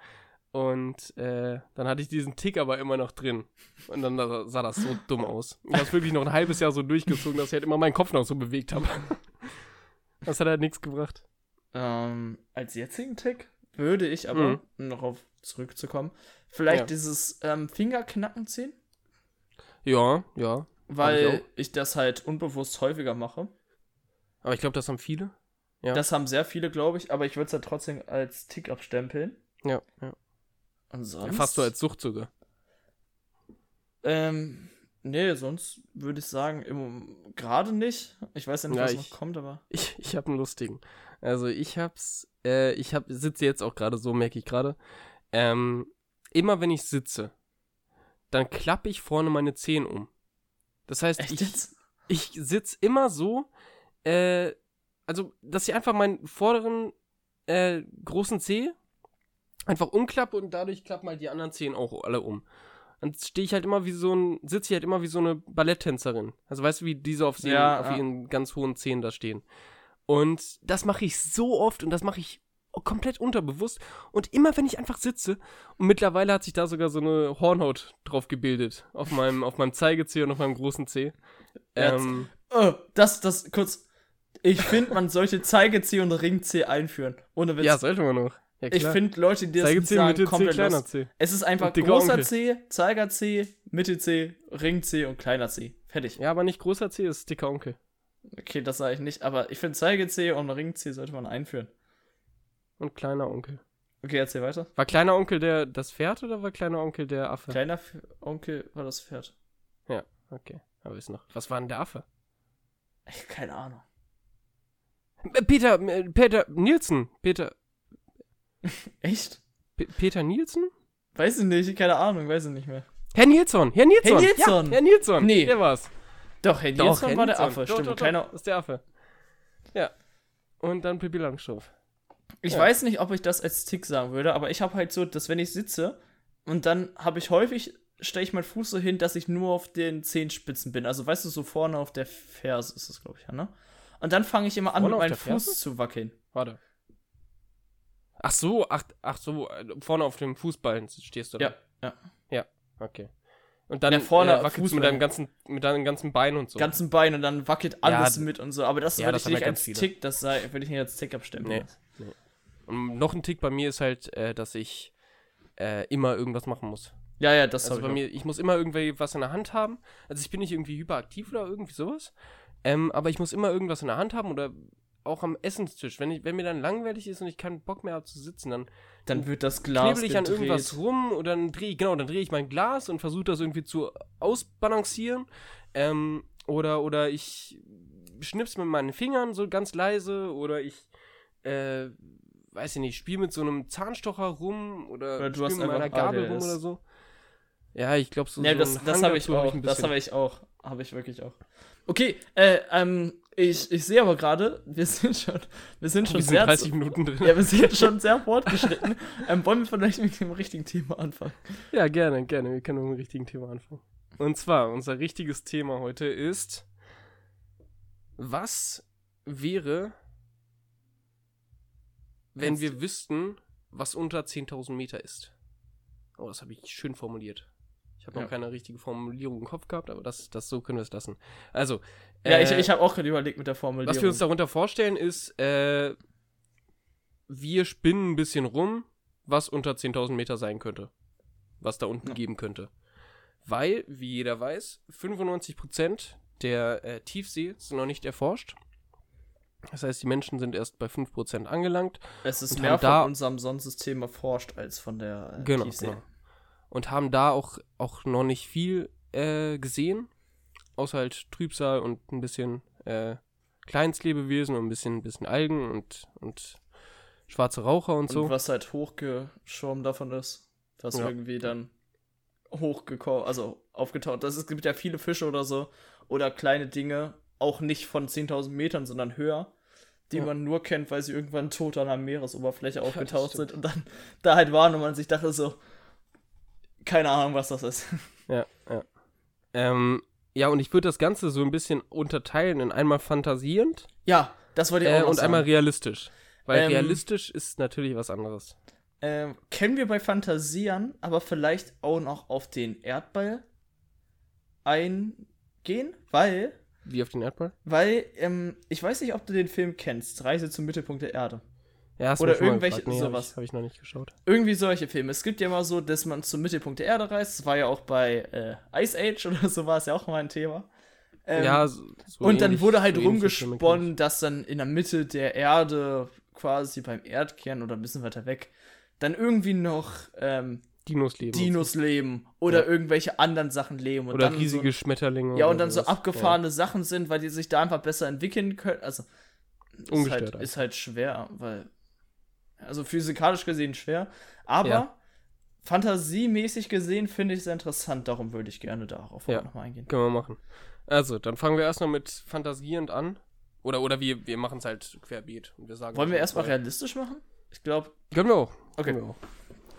Und äh, dann hatte ich diesen Tick aber immer noch drin. Und dann sah das so dumm aus. Ich habe es wirklich noch ein halbes Jahr so durchgezogen, dass ich halt immer meinen Kopf noch so bewegt habe. Das hat halt nichts gebracht. Ähm, als jetzigen Tick würde ich aber, mhm. um noch auf zurückzukommen, vielleicht ja. dieses ähm, Fingerknacken ziehen. Ja, ja. Weil ich, ich, das halt unbewusst häufiger mache. Aber ich glaube, das haben viele. Ja. Das haben sehr viele, glaube ich, aber ich würde es ja trotzdem als Tick abstempeln. Ja, ja. Und sonst. Fast so als Sucht sogar. Ähm, nee, sonst würde ich sagen, gerade nicht. Ich weiß ja nicht, ja, was ich, noch kommt, aber. Ich, ich habe einen lustigen. Also ich hab's, äh, ich hab, sitze jetzt auch gerade so, merke ich gerade. Ähm, immer wenn ich sitze, dann klappe ich vorne meine Zehen um. Das heißt, Echt ich, jetzt? ich sitze immer so, äh, also, dass ich einfach meinen vorderen äh, großen Zeh einfach umklappe und dadurch klappen halt die anderen Zehen auch alle um. Dann stehe ich halt immer wie so ein, sitze ich halt immer wie so eine Balletttänzerin. Also weißt du, wie diese auf, ja, auf ja. ihren ganz hohen Zehen da stehen. Und das mache ich so oft und das mache ich komplett unterbewusst. Und immer wenn ich einfach sitze, und mittlerweile hat sich da sogar so eine Hornhaut drauf gebildet. Auf meinem, auf meinem Zeigezeh und auf meinem großen Zeh. Ähm, oh, das, das, kurz. Ich finde, man sollte Zeigezeh und Ringzeh einführen. Ohne Witz. ja, sollte man noch. Ja, ich finde Leute, die das nicht Zeigezeh, sagen, Mitte, C, komplett kleiner los. C. Es ist einfach großer Onkel. C, Zeiger C, Mitte C, Ring C und kleiner C. Fertig. Ja, aber nicht großer C, ist dicker Onkel. Okay, das sage ich nicht, aber ich finde Zeige C und Ring C sollte man einführen. Und kleiner Onkel. Okay, erzähl weiter. War kleiner Onkel der das Pferd oder war kleiner Onkel der Affe? Kleiner F Onkel war das Pferd. Okay, aber ist noch. Was war denn der Affe? Ey, keine Ahnung. Äh, Peter, äh, Peter Nielsen. Peter, Echt? P Peter Nielsen? Weiß ich nicht, keine Ahnung, weiß ich nicht mehr. Herr Nilsson, Herr Nilsson. Herr Nilsson. Ja, Herr Nilsson. Nee. Der war's. Doch, Herr Doch, Nilsson Herr war der. Affe, Doch, stimmt. doch, doch, Kleiner, Das ist der Affe. Ja. Und dann Pippi Langstrumpf. Ich Ja. weiß nicht, ob ich das als Tick sagen würde, aber ich habe halt so, dass wenn ich sitze und dann habe ich häufig, stelle ich meinen Fuß so hin, dass ich nur auf den Zehenspitzen bin. Also weißt du, so vorne auf der Ferse ist das, glaube ich, ja, ne? Und dann fange ich immer an, Vorne mit meinem? Fuß zu wackeln. Warte. Ach so, ach, ach so, äh, vorne auf dem Fußballen stehst du da. Ja, ja. Okay. Und dann Ja, vorne äh, wackelst du mit deinem ganzen, mit deinem ganzen Bein und so. Ganzen Bein und dann wackelt alles Ja, mit und so. Aber das ja, würde ich ja nicht als viele. Tick, das sei, würde ich nicht als Tick abstimmen. Nee. Und noch ein Tick bei mir ist halt, äh, dass ich äh, immer irgendwas machen muss. Ja, ja, das Also habe bei ich mir, ich muss immer irgendwie was in der Hand haben. Also ich bin nicht irgendwie hyperaktiv oder irgendwie sowas. Ähm, aber ich muss immer irgendwas in der Hand haben oder auch am Essenstisch. Wenn, ich, wenn mir dann langweilig ist und ich keinen Bock mehr habe zu sitzen, dann auch. Dann wird das Glas knebel ich an gedreht. irgendwas rum oder dann drehe genau, dann drehe ich mein Glas und versuche das irgendwie zu ausbalancieren. Ähm, oder, oder ich schnips mit meinen Fingern so ganz leise oder ich äh, weiß ich nicht, spiele mit so einem Zahnstocher rum oder, Oder du hast mit meiner Gabel rum ADS. oder so. Ja, ich glaube so. Ja, so das, das habe ich hab auch. ein das habe ich auch. Habe ich wirklich auch. Okay, äh, ähm, ich, ich sehe aber gerade, wir sind schon, wir sind schon Wir sind sehr, 30 Minuten drin. ja, wir sind schon sehr fortgeschritten. ähm, wollen wir vielleicht mit dem richtigen Thema anfangen? Ja, gerne, gerne. Wir können mit dem richtigen Thema anfangen. Und zwar, unser richtiges Thema heute ist, was wäre, wenn wir wüssten, was unter 10.000 Meter ist? Oh, das habe ich schön formuliert. Ich habe noch Ja. keine richtige Formulierung im Kopf gehabt, aber das, das so können wir es lassen. Also, Ja, äh, ich, ich habe auch gerade überlegt mit der Formulierung. was wir uns darunter vorstellen ist, äh, wir spinnen ein bisschen rum, was unter 10.000 Meter sein könnte. Was da unten Ja. geben könnte. Weil, wie jeder weiß, 95% der äh, Tiefsee sind noch nicht erforscht. Das heißt, die Menschen sind erst bei 5% angelangt. es ist mehr von unserem Sonnensystem erforscht als von der äh, Genau, Tiefsee. genau. Und haben da auch, auch noch nicht viel äh, gesehen. Außer halt Trübsal und ein bisschen äh, Kleinstlebewesen und ein bisschen, ein bisschen Algen und, und schwarze Raucher und, Und so. was halt hochgeschoben davon ist, was Ja. irgendwie dann hochgekommen, also aufgetaucht. Das, es gibt ja viele Fische oder so oder kleine Dinge, auch nicht von 10.000 Metern, sondern höher, die Ja. man nur kennt, weil sie irgendwann tot an der Meeresoberfläche aufgetaucht stimmt. sind und dann da halt waren und man sich dachte so, keine Ahnung, was das ist. Ja, ja. Ähm, ja, und ich würde das Ganze so ein bisschen unterteilen in einmal fantasierend Ja, das wollte ich auch äh, und sagen. einmal realistisch. Weil Ähm, realistisch ist natürlich was anderes. Ähm, kennen wir bei Fantasieren, aber vielleicht auch noch auf den Erdball eingehen, weil Wie auf den Erdball? Weil, ähm, ich weiß nicht, ob du den Film kennst, Reise zum Mittelpunkt der Erde. Ja, Oder mal irgendwelche- gefragt. nee, sowas. Habe ich, hab ich noch nicht geschaut. Irgendwie solche Filme. Es gibt ja immer so, dass man zum Mittelpunkt der Erde reist. Das war ja auch bei äh, Ice Age oder so war es ja auch mal ein Thema. Ähm, ja, so, so und dann ähnlich- wurde halt so rumgesponnen, dass dann in der Mitte der Erde, quasi beim Erdkern oder ein bisschen weiter weg, dann irgendwie noch ähm. Dinos leben. Dinos leben oder Ja. irgendwelche anderen Sachen leben. Und Oder riesige Schmetterlinge. Ja, und dann so abgefahrene Sachen sind, weil die sich da einfach besser entwickeln können. Also, ist halt, ist halt schwer, weil. Also physikalisch gesehen schwer. Aber Ja. fantasiemäßig gesehen finde ich es interessant. Darum würde ich gerne darauf Ja. nochmal eingehen. Können wir machen. Also, dann fangen wir erstmal mit fantasierend an. Oder, oder wir, wir machen es halt querbeet. Und wir sagen Wollen wir erstmal realistisch machen? Ich glaube. Können wir auch. Okay. Wir auch.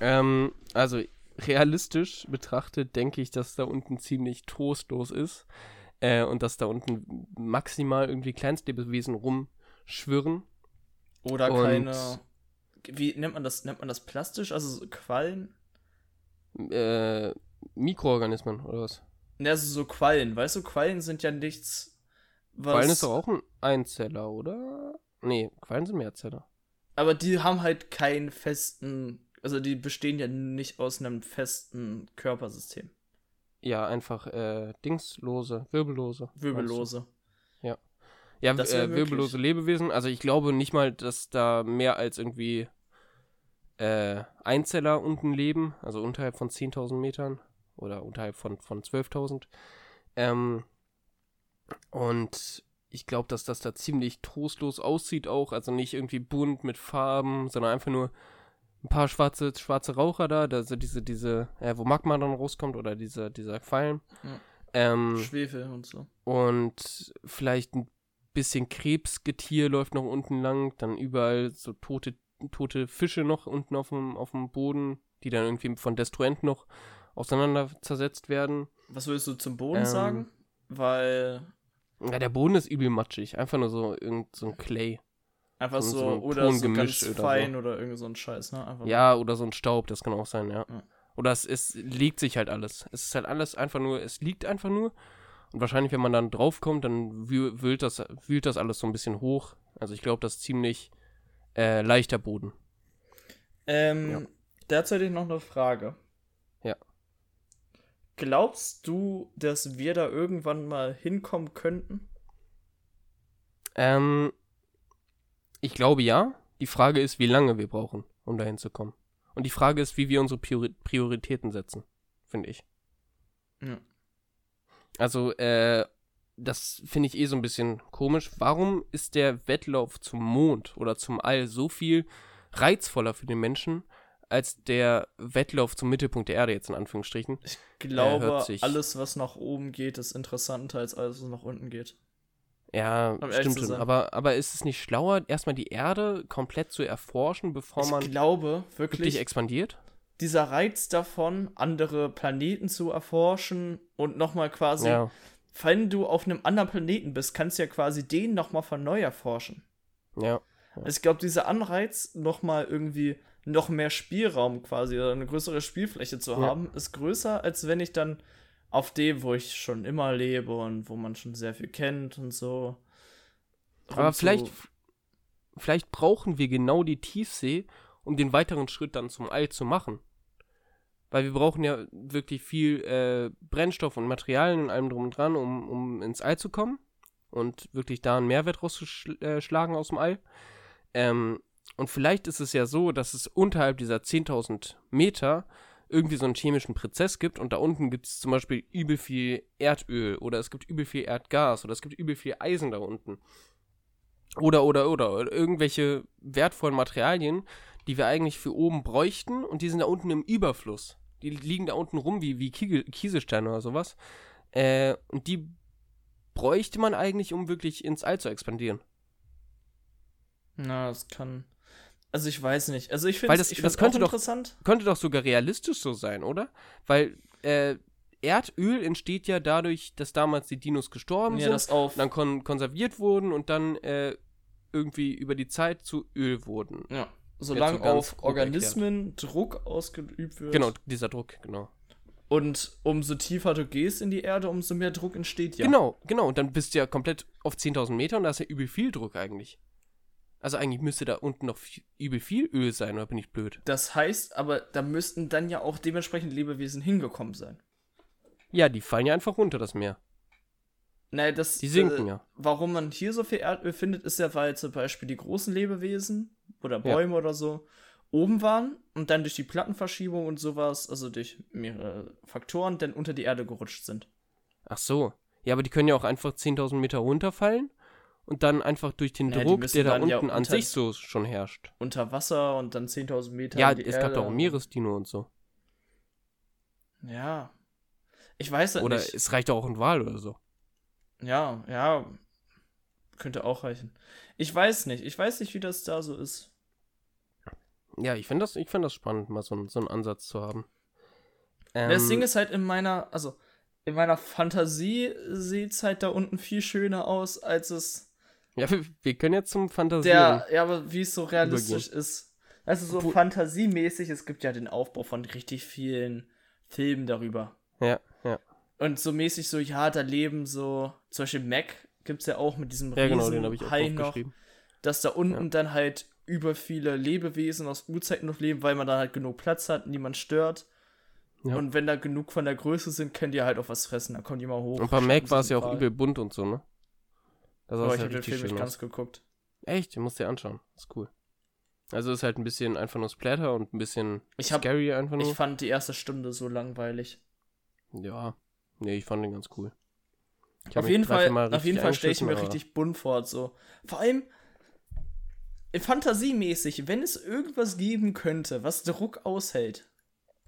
Ähm, also, realistisch betrachtet denke ich, dass da unten ziemlich trostlos ist. Äh, und dass da unten maximal irgendwie Kleinstlebewesen rumschwirren. Oder Und- keine wie nennt man das? Nennt man das plastisch? Also so Quallen? Äh, Mikroorganismen oder was? Ne, also so Quallen. Weißt du, Quallen sind ja nichts. Was Quallen ist doch auch ein Einzeller, oder? Nee, Quallen sind Mehrzeller. Aber die haben halt keinen festen. Also die bestehen ja nicht aus einem festen Körpersystem. Ja, einfach äh, dingslose, wirbellose. Wirbellose. Ja. Ja, äh, wirbellose Lebewesen. Also ich glaube nicht mal, dass da mehr als irgendwie äh, Einzeller unten leben, also unterhalb von 10.000 Metern oder unterhalb von, von 12.000. Ähm, und ich glaube, dass das da ziemlich trostlos aussieht auch, also nicht irgendwie bunt mit Farben, sondern einfach nur ein paar schwarze, schwarze Raucher da, da sind diese, diese, äh, wo Magma dann rauskommt oder diese, dieser Qualm. Ja. Ähm, Schwefel und so. Und vielleicht ein bisschen Krebsgetier läuft noch unten lang, dann überall so tote, tote Fische noch unten auf dem, auf dem Boden, die dann irgendwie von Destruenten noch auseinander zersetzt werden. Was würdest du zum Boden ähm, sagen? Weil. Ja, der Boden ist übel matschig. Einfach nur so irgend so ein Clay. Einfach so, so oder so ganz oder fein so. oder irgend so ein Scheiß, ne? Einfach ja, oder so ein Staub, das kann auch sein, ja. ja. Oder es, es liegt sich halt alles. Es ist halt alles einfach nur, es liegt einfach nur. Und wahrscheinlich, wenn man dann draufkommt, dann wühlt das, wühlt das alles so ein bisschen hoch. Also ich glaube, das ist ziemlich äh, leichter Boden. Ähm, ja. dazu hätte ich noch eine Frage. Ja. Glaubst du, dass wir da irgendwann mal hinkommen könnten? Ähm, ich glaube ja. Die Frage ist, wie lange wir brauchen, um dahin zu kommen. Und die Frage ist, wie wir unsere Priori Prioritäten setzen, finde ich. Ja. Also, äh, das finde ich eh so ein bisschen komisch. Warum ist der Wettlauf zum Mond oder zum All so viel reizvoller für den Menschen als der Wettlauf zum Mittelpunkt der Erde jetzt in Anführungsstrichen? Ich glaube, alles, was nach oben geht, ist interessanter als alles, was nach unten geht. Ja, um stimmt schon. Aber, aber ist es nicht schlauer, erstmal die Erde komplett zu erforschen, bevor ich man glaube, wirklich, wirklich expandiert? Dieser Reiz davon, andere Planeten zu erforschen und nochmal quasi, ja. wenn du auf einem anderen Planeten bist, kannst du ja quasi den nochmal von neu erforschen. Ja. ja. Also ich glaube, dieser Anreiz, nochmal irgendwie noch mehr Spielraum quasi oder eine größere Spielfläche zu haben, ja. ist größer, als wenn ich dann auf dem, wo ich schon immer lebe und wo man schon sehr viel kennt und so. Aber vielleicht, vielleicht brauchen wir genau die Tiefsee, um den weiteren Schritt dann zum All zu machen. Weil wir brauchen ja wirklich viel äh, Brennstoff und Materialien und allem drum und dran, um, um ins All zu kommen und wirklich da einen Mehrwert rauszuschlagen aus dem All. Ähm, und vielleicht ist es ja so, dass es unterhalb dieser 10.000 Meter irgendwie so einen chemischen Prozess gibt und da unten gibt es zum Beispiel übel viel Erdöl oder es gibt übel viel Erdgas oder es gibt übel viel Eisen da unten. Oder, oder, oder, oder irgendwelche wertvollen Materialien, die wir eigentlich für oben bräuchten und die sind da unten im Überfluss. Die liegen da unten rum wie, wie Kieselsteine oder sowas. Äh, und die bräuchte man eigentlich, um wirklich ins All zu expandieren. Na, das kann. Also ich weiß nicht. Also ich finde das, das könnte doch, interessant. Könnte doch sogar realistisch so sein, oder? Weil äh, Erdöl entsteht ja dadurch, dass damals die Dinos gestorben ja, sind, das auf dann kon konserviert wurden und dann äh, irgendwie über die Zeit zu Öl wurden. Ja. Solange so auf Organismen erklärt. Druck ausgeübt wird. Genau, dieser Druck, genau. Und umso tiefer du gehst in die Erde, umso mehr Druck entsteht ja. Genau, genau. Und dann bist du ja komplett auf 10.000 Meter und da ist ja übel viel Druck eigentlich. Also eigentlich müsste da unten noch viel, übel viel Öl sein, oder bin ich blöd? Das heißt, aber da müssten dann ja auch dementsprechend Lebewesen hingekommen sein. Ja, die fallen ja einfach runter, das Meer. Naja, das. Die sinken äh, ja. Warum man hier so viel Erdöl findet, ist ja, weil zum Beispiel die großen Lebewesen oder Bäume ja. oder so oben waren und dann durch die Plattenverschiebung und sowas, also durch mehrere Faktoren, dann unter die Erde gerutscht sind. Ach so. Ja, aber die können ja auch einfach 10.000 Meter runterfallen und dann einfach durch den naja, Druck, der da unten ja an sich so schon herrscht. Unter Wasser und dann 10.000 Meter. Ja, es Erde. gab doch auch Meeresdino und so. Ja. Ich weiß das oder nicht. Oder es reicht auch ein Wal oder so. Ja, ja. Könnte auch reichen. Ich weiß nicht. Ich weiß nicht, wie das da so ist. Ja, ich finde das, find das spannend, mal so, so einen Ansatz zu haben. Ähm, das Ding ist halt in meiner, also in meiner Fantasie sieht es halt da unten viel schöner aus, als es ja, wir, wir können jetzt zum Fantasieren. Der, ja, aber wie es so realistisch übergehen. ist. Also so Wo- fantasiemäßig, es gibt ja den Aufbau von richtig vielen Filmen darüber. Ja, ja. Und so mäßig so, ja, da leben so, zum Beispiel Mac gibt's ja auch mit diesem Ja, genau, den habe ich auch noch, dass da unten dann halt über viele Lebewesen aus Urzeiten noch leben, weil man da halt genug Platz hat, niemand stört. Ja. Und wenn da genug von der Größe sind, können die halt auch was fressen. Dann kommen die mal hoch. Und bei Mac war es ja auch übel bunt und so, ne? Das Aber ich ja habe den Film nicht ganz geguckt. Echt, den musst du dir anschauen. Ist cool. Also ist halt ein bisschen einfach nur Splatter und ein bisschen Ich hab- scary einfach nur. Ich fand die erste Stunde so langweilig. ja. Nee, ich fand den ganz cool. Ich Auf jeden Fall, auf jeden Fall stelle ich mir richtig bunt vor. So. Vor allem fantasiemäßig, wenn es irgendwas geben könnte, was Druck aushält.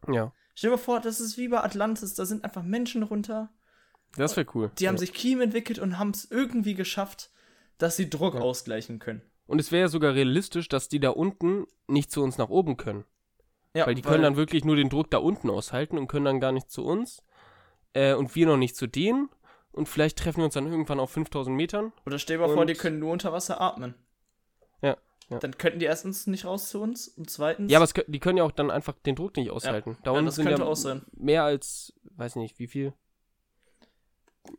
Ja, Stell dir mal vor, das ist wie bei Atlantis, da sind einfach Menschen runter, das wäre cool. die haben ja. sich Kiem entwickelt und haben es irgendwie geschafft, dass sie Druck Ja. ausgleichen können. Und es wäre ja sogar realistisch, dass die da unten nicht zu uns nach oben können. Ja, weil die können dann wirklich nur den Druck da unten aushalten und können dann gar nicht zu uns. Äh, und wir noch nicht zu denen. Und vielleicht treffen wir uns dann irgendwann auf 5000 Metern. Oder stell dir mal vor, die können nur unter Wasser atmen. Ja, ja. Dann könnten die erstens nicht raus zu uns und zweitens. Ja, aber es, die können ja auch dann einfach den Druck nicht aushalten. Da Ja, unten das sind könnte ja auch sein. mehr als, weiß nicht, wie viel?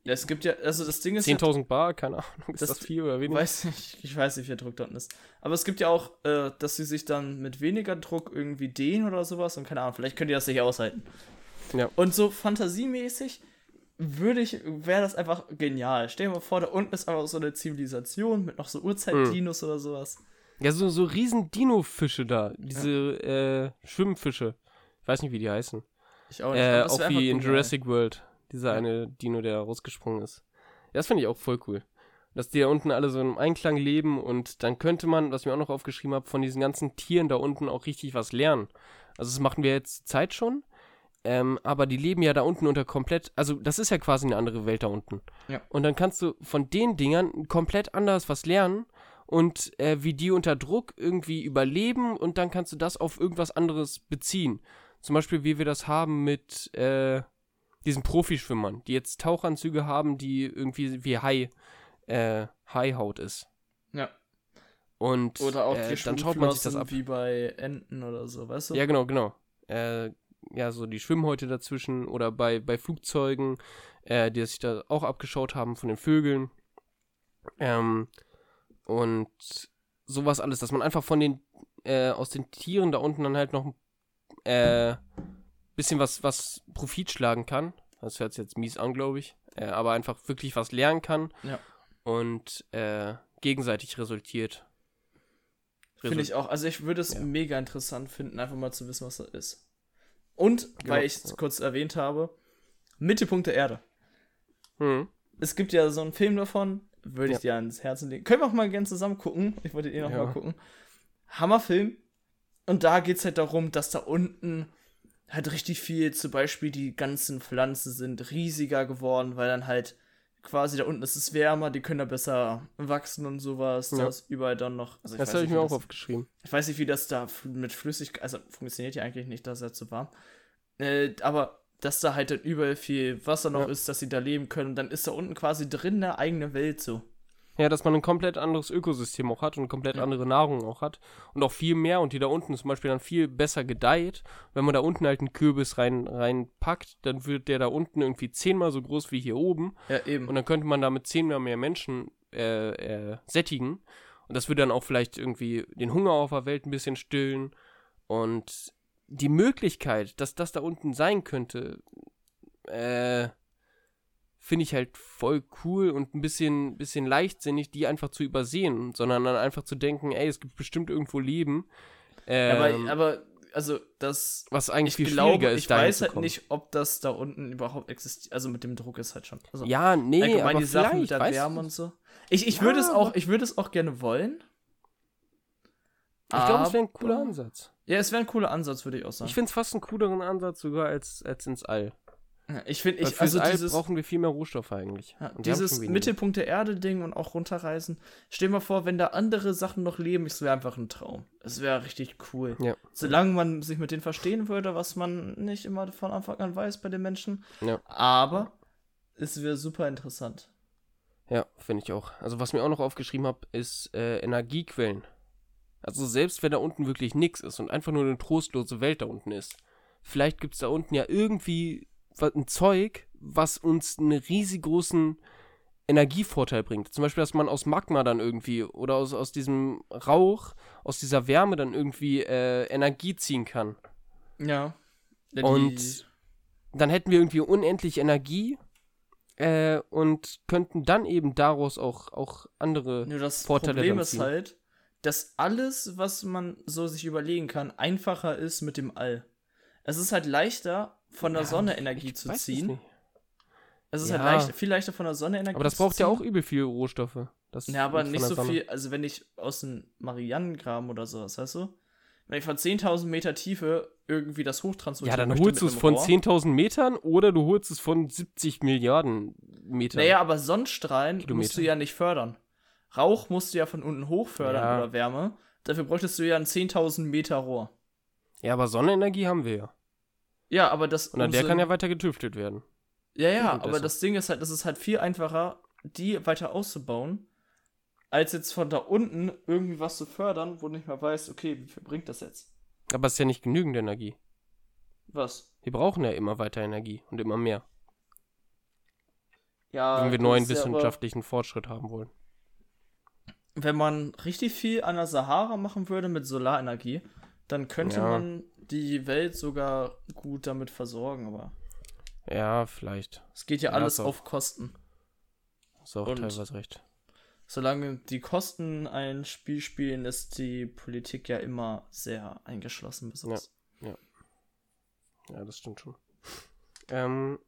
Ja, es gibt ja, also das Ding ist. ja- 10.000 Bar, keine Ahnung, ist das, Das- viel oder wenig? Weiß nicht, ich weiß nicht, wie viel Druck dort ist. Aber es gibt ja auch, äh, dass sie sich dann mit weniger Druck irgendwie dehnen oder sowas und keine Ahnung, vielleicht könnt ihr das nicht aushalten. Ja. Und so fantasiemäßig würde ich, wäre das einfach genial. Stell dir mal vor, da unten ist einfach so eine Zivilisation mit noch so Urzeit-Dinos oder sowas. Ja, so, so riesen Dino-Fische da, diese äh, Schwimmfische. Ich weiß nicht, wie die heißen. Ich auch nicht. Äh, auch wie in. Jurassic World. Dieser Ja. eine Dino, der rausgesprungen ist. Ja, das finde ich auch voll cool. Dass die da unten alle so im Einklang leben und dann könnte man, was ich mir auch noch aufgeschrieben habe, von diesen ganzen Tieren da unten auch richtig was lernen. Also das machen wir jetzt Zeit schon. Ähm, aber die leben ja da unten unter komplett, also das ist ja quasi eine andere Welt da unten. Ja. Und dann kannst du von den Dingern komplett anders was lernen und äh, wie die unter Druck irgendwie überleben und dann kannst du das auf irgendwas anderes beziehen. Zum Beispiel, wie wir das haben mit äh, diesen Profischwimmern, die jetzt Tauchanzüge haben, die irgendwie wie Hai, äh, Haihaut ist. Ja. Und Oder auch äh, die dann schaut man sich das ab. wie bei Enten oder so, weißt du? Ja, genau, genau. Äh, ja, so die Schwimmhäute dazwischen oder bei, bei Flugzeugen, äh, die sich da auch abgeschaut haben von den Vögeln. Ähm, und sowas alles, dass man einfach von den, äh, aus den Tieren da unten dann halt noch äh, bisschen was, was Profit schlagen kann. Das hört sich jetzt mies an, glaube ich. Äh, aber einfach wirklich was lernen kann. Ja. Und äh, gegenseitig resultiert. Finde ich auch. Also ich würde es Ja. mega interessant finden, einfach mal zu wissen, was das ist. Und, Genau, weil ich es ja. kurz erwähnt habe, Mittelpunkt der Erde. Hm. Es gibt ja so einen Film davon, würde ich dir ans Herzen legen. Können wir auch mal gerne zusammen gucken. Ich wollte eh noch Ja. mal gucken. Hammerfilm. Und da geht es halt darum, dass da unten halt richtig viel, zum Beispiel die ganzen Pflanzen sind riesiger geworden, weil dann halt quasi da unten ist es wärmer, die können da besser wachsen und sowas. Da Ja. ist überall dann noch. Also ich Das weiß habe ich nicht, mir auch das- aufgeschrieben. ich weiß nicht, wie das da mit Flüssigkeit, also funktioniert ja eigentlich nicht, dass er zu warm. Äh, aber dass da halt dann überall viel Wasser noch Ja. ist, dass sie da leben können, und dann ist da unten quasi drin eine eigene Welt so. Ja, dass man ein komplett anderes Ökosystem auch hat und komplett Ja. andere Nahrung auch hat. Und auch viel mehr und die da unten zum Beispiel dann viel besser gedeiht. Wenn man da unten halt einen Kürbis rein, reinpackt, dann wird der da unten irgendwie zehnmal so groß wie hier oben. Ja, eben. Und dann könnte man damit zehnmal mehr Menschen äh, äh, sättigen. Und das würde dann auch vielleicht irgendwie den Hunger auf der Welt ein bisschen stillen. Und die Möglichkeit, dass das da unten sein könnte, äh, finde ich halt voll cool und ein bisschen, bisschen leichtsinnig, die einfach zu übersehen, sondern dann einfach zu denken, ey, es gibt bestimmt irgendwo Leben. Ähm, aber, aber, also, das. was eigentlich Ich viel glaube, schwieriger ist, ich weiß halt nicht, ob das da unten überhaupt existiert. Also mit dem Druck ist halt schon. Also Ja, nee, allgemein aber die Sachen mit der Wärme und so. Ich, ich Ja, würde es auch, ich würde es auch gerne wollen. Ich glaube, es wäre ein cooler Ansatz. Ja, es wäre ein cooler Ansatz, würde ich auch sagen. Ich finde es fast einen cooleren Ansatz sogar als, als ins All. Ja, ich finde, ich, also All dieses, brauchen wir viel mehr Rohstoffe eigentlich. Ja, dieses. Mittelpunkt der Erde-Ding und auch runterreisen. Stell dir mal vor, wenn da andere Sachen noch leben, es wäre einfach ein Traum. Es wäre richtig cool. Ja. Solange man sich mit denen verstehen würde, was man nicht immer von Anfang an weiß bei den Menschen. Ja. Aber es wäre super interessant. Ja, finde ich auch. Also was mir auch noch aufgeschrieben habe, ist äh, Energiequellen. Also selbst wenn da unten wirklich nichts ist und einfach nur eine trostlose Welt da unten ist, vielleicht gibt es da unten ja irgendwie ein Zeug, was uns einen riesig großen Energievorteil bringt. Zum Beispiel, dass man aus Magma dann irgendwie oder aus, aus diesem Rauch, aus dieser Wärme dann irgendwie äh, Energie ziehen kann. Ja. ja und dann hätten wir irgendwie unendlich Energie äh, und könnten dann eben daraus auch, auch andere Nur das Vorteile Problem ist halt, dass alles, was man so sich überlegen kann, einfacher ist mit dem All. Es ist halt leichter, von der ja, Sonne Energie zu ziehen. Es ist halt ja. halt leicht, viel leichter von der Sonne Energie Aber das braucht ja auch übel viel Rohstoffe. Das ja, aber nicht so viel, also wenn ich aus dem Marianengraben oder sowas, weißt du? Wenn ich von 10.000 Meter Tiefe irgendwie das hochtransportiere. Ja, dann holst du es von 10.000 Metern oder du holst es von 70 Milliarden Metern. Naja, aber Sonnenstrahlen Kilometer. musst du ja nicht fördern. Rauch musst du ja von unten hoch fördern ja. oder Wärme. Dafür bräuchtest du ja ein 10.000 Meter Rohr. Ja, aber Sonnenenergie haben wir ja. Ja, aber das. Und an der kann ja weiter getüftet werden. Ja, ja, aber das Ding ist halt, das ist halt viel einfacher, die weiter auszubauen, als jetzt von da unten irgendwie was zu fördern, wo du nicht mal weißt, okay, wie viel bringt das jetzt? Aber es ist ja nicht genügend Energie. Was? Wir brauchen ja immer weiter Energie und immer mehr. Ja. Wenn wir neuen wissenschaftlichen ja Fortschritt haben wollen. Wenn man richtig viel an der Sahara machen würde mit Solarenergie, dann könnte ja. man die Welt sogar gut damit versorgen, aber. Ja, vielleicht. Es geht ja, ja alles auf Kosten. Ist auch Und teilweise recht. Solange die Kosten ein Spiel spielen, ist die Politik ja immer sehr eingeschlossen bis ja, ja. Ja, das stimmt schon. Ähm,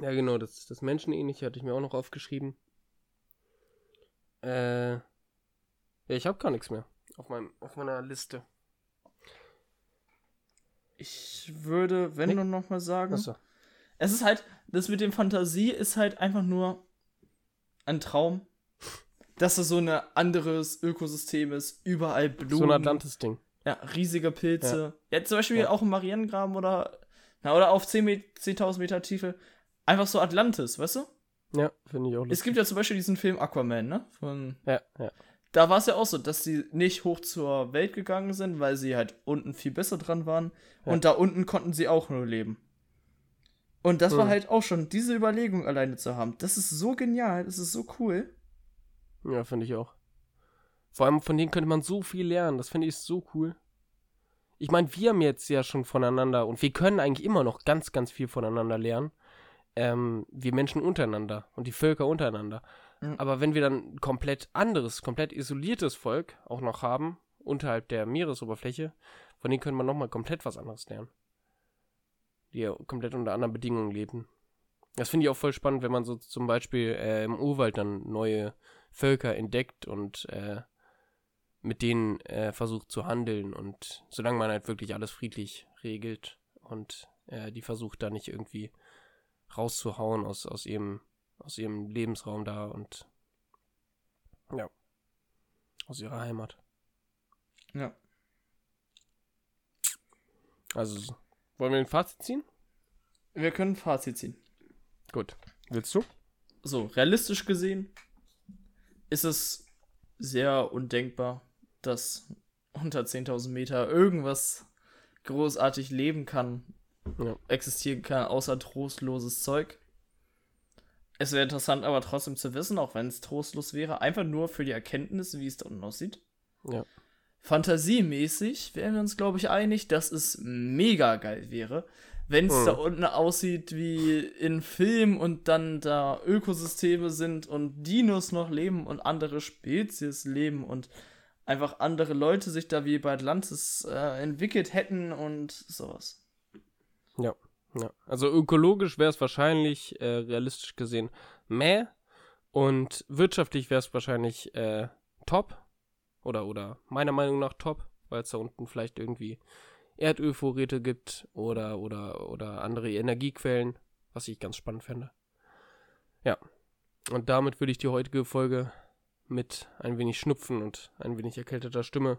ja, genau, das, das Menschenähnliche hatte ich mir auch noch aufgeschrieben. Äh, ja, ich habe gar nichts mehr auf, meinem, auf meiner Liste. Ich würde, wenn nee. du noch mal sagen. Achso. Es ist halt, das mit dem Fantasie ist halt einfach nur ein Traum. Dass es so ein anderes Ökosystem ist, überall Blumen. So ein Atlantis-Ding. Ja, riesige Pilze. Ja, ja zum Beispiel ja. auch im Mariengraben oder, na, oder auf 10.000 10 Meter Tiefe. Einfach so Atlantis, weißt du? Ja, finde ich auch lustig. Es gibt ja zum Beispiel diesen Film Aquaman, ne? Von, ja, ja da war es ja auch so, dass sie nicht hoch zur Welt gegangen sind, weil sie halt unten viel besser dran waren. Ja. Und da unten konnten sie auch nur leben. Und das hm. war halt auch schon, diese Überlegung alleine zu haben. Das ist so genial, das ist so cool. Ja, finde ich auch. Vor allem von denen könnte man so viel lernen. Das finde ich so cool. Ich meine, wir haben jetzt ja schon voneinander und wir können eigentlich immer noch ganz, ganz viel voneinander lernen. Ähm, wir Menschen untereinander und die Völker untereinander. Mhm. Aber wenn wir dann komplett anderes, komplett isoliertes Volk auch noch haben, unterhalb der Meeresoberfläche, von denen können wir nochmal komplett was anderes lernen. Die ja komplett unter anderen Bedingungen leben. Das finde ich auch voll spannend, wenn man so zum Beispiel äh, im Urwald dann neue Völker entdeckt und äh, mit denen äh, versucht zu handeln und solange man halt wirklich alles friedlich regelt und äh, die versucht da nicht irgendwie rauszuhauen aus, aus ihrem aus ihrem Lebensraum da und ja, aus ihrer Heimat. Ja. Also, wollen wir ein Fazit ziehen? Wir können ein Fazit ziehen. Gut. Willst du? So, realistisch gesehen ist es sehr undenkbar, dass unter 10.000 Meter irgendwas großartig leben kann, ja. Existieren kann, außer trostloses Zeug. Es wäre interessant, aber trotzdem zu wissen, auch wenn es trostlos wäre, einfach nur für die Erkenntnis, wie es da unten aussieht. Ja. Fantasiemäßig wären wir uns, glaube ich, einig, dass es mega geil wäre, wenn es mhm. da unten aussieht wie in Film und dann da Ökosysteme sind und Dinos noch leben und andere Spezies leben und einfach andere Leute sich da wie bei Atlantis äh, entwickelt hätten und sowas. Ja. Ja, also ökologisch wäre es wahrscheinlich äh, realistisch gesehen meh und wirtschaftlich wäre es wahrscheinlich äh, top oder oder meiner Meinung nach top, weil es da unten vielleicht irgendwie Erdölvorräte gibt oder oder oder andere Energiequellen, was ich ganz spannend fände. Ja. Und damit würde ich die heutige Folge mit ein wenig Schnupfen und ein wenig erkälteter Stimme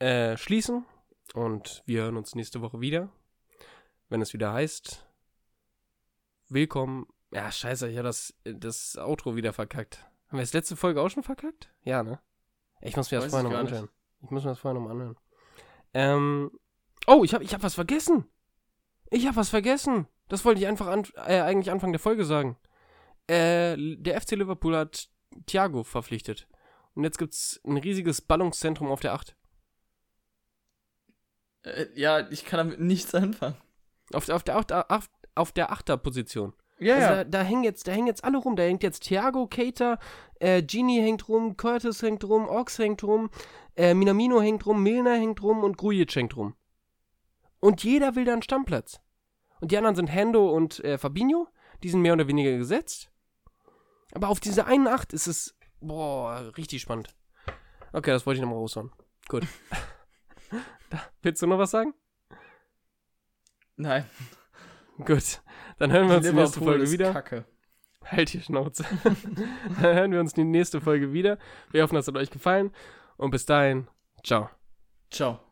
äh, schließen. Und wir hören uns nächste Woche wieder wenn es wieder heißt, willkommen. Ja, scheiße, ich habe das, das Outro wieder verkackt. Haben wir das letzte Folge auch schon verkackt? Ja, ne? Ich muss mir das vorher noch anschauen. Ich muss mir das vorher nochmal anhören. Ähm, oh, ich habe ich hab was vergessen. Ich habe was vergessen. Das wollte ich einfach an, äh, eigentlich Anfang der Folge sagen. Äh, der FC Liverpool hat Thiago verpflichtet. Und jetzt gibt's ein riesiges Ballungszentrum auf der 8. Äh, ja, ich kann damit nichts anfangen. Auf, auf der, auf, auf, auf der Achterposition. Ja, Also da, da, hängen jetzt, da hängen jetzt alle rum. Da hängt jetzt Thiago, Cater, äh, Genie hängt rum, Curtis hängt rum, Ox hängt rum, äh, Minamino hängt rum, Milner hängt rum und Grujic hängt rum. Und jeder will da einen Stammplatz. Und die anderen sind Hendo und äh, Fabinho. Die sind mehr oder weniger gesetzt. Aber auf diese einen Acht ist es, boah, richtig spannend. Okay, das wollte ich nochmal raushauen. Gut. da, willst du noch was sagen? Nein. Gut. Dann hören wir uns die nächste Folge wieder. Kacke. Halt die Schnauze. Dann hören wir uns die nächste Folge wieder. Wir hoffen, es hat euch gefallen. Und bis dahin, ciao. Ciao.